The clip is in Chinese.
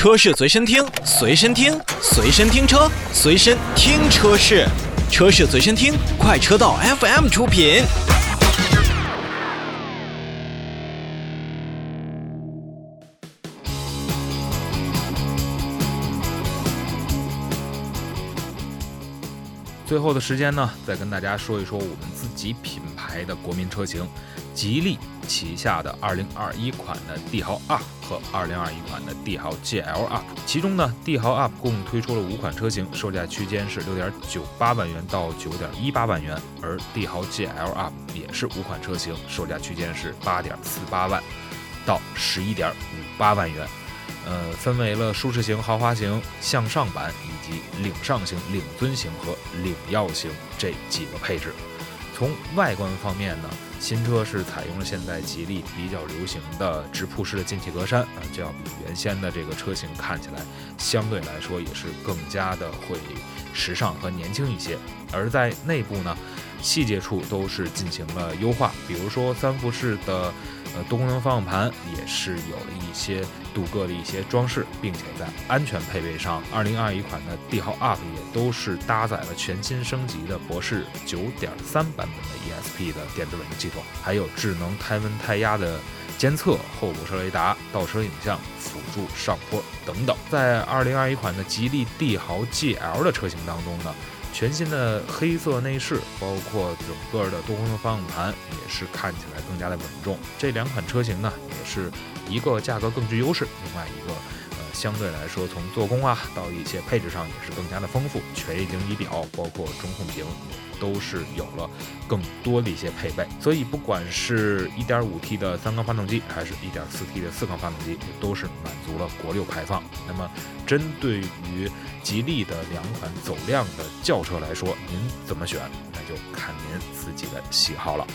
车市随身听，随身听，随身听车，随身听车市，车市随身听，快车道 FM 出品。最后的时间呢，再跟大家说一说我们自己品牌的国民车型，吉利旗下的2021款的帝豪 UP 和2021款的帝豪 GL UP。其中呢，帝豪 UP 共推出了五款车型，售价区间是6.98万元到9.18万元，而帝豪 GL UP 也是五款车型，售价区间是8.48万到11.58万元。呃，分为了舒适型、豪华型、向上版以及领上型、领尊型和领耀型这几个配置。从外观方面呢，新车是采用了现在吉利比较流行的直瀑式的进气格栅啊，这要比原先的这个车型看起来相对来说也是更加的会时尚和年轻一些。而在内部呢，细节处都是进行了优化，比如说三幅式的。呃，多功能方向盘也是有了一些镀铬的一些装饰，并且在安全配备上，2021款的帝豪 UP 也都是搭载了全新升级的博世9.3版本的 ESP 的电子稳定系统，还有智能胎温胎压的监测、后部车雷达、倒车影像、辅助上坡等等。在2021款的吉利帝豪 GL 的车型当中呢。全新的黑色内饰，包括整个的多功能方向盘，也是看起来更加的稳重。这两款车型呢，也是一个价格更具优势，另外一个相对来说从做工啊到一些配置上也是更加的丰富。全液晶仪表，包括中控屏，都是有了更多的一些配备。所以不管是 1.5T 的三缸发动机，还是一点四 T 的四缸发动机，都是满足了国六排放。那么针对于吉利的两款走量的轿车来说，您怎么选，那就看您自己的喜好了。